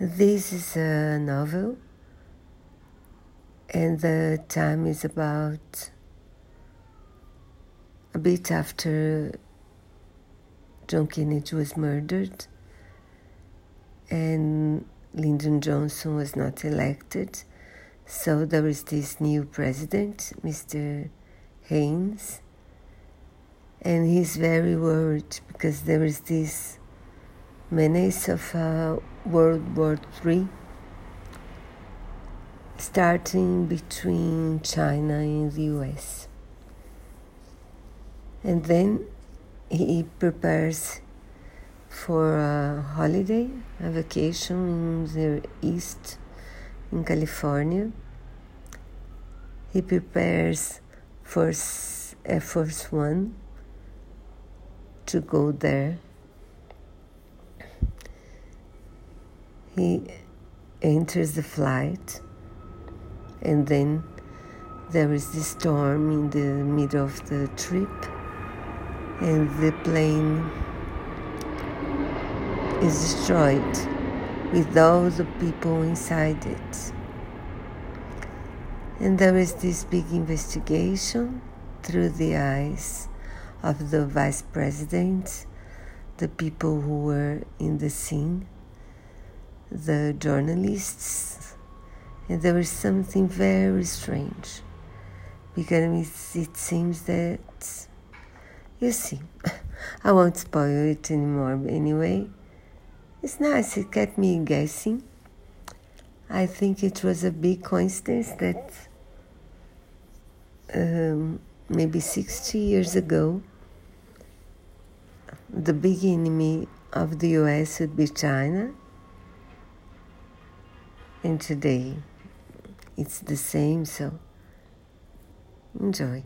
This is a novel, and the time is about a bit after John Kennedy was murdered and Lyndon Johnson was not elected. So there is this new president, Mr. Haynes, and he's very worried because there is this menace of uh, World War III starting between China and the US. And then he prepares for a holiday, a vacation in the east in California. He prepares for Air Force One to go there. He enters the flight, and then there is this storm in the middle of the trip, and the plane is destroyed with all the people inside it. And there is this big investigation through the eyes of the vice president, the people who were in the scene, the journalists, and there was something very strange because it seems that you see, I won't spoil it anymore anyway. It's nice, it kept me guessing. I think it was a big coincidence that um, maybe 60 years ago, the big enemy of the US would be China. And today it's the same, so enjoy.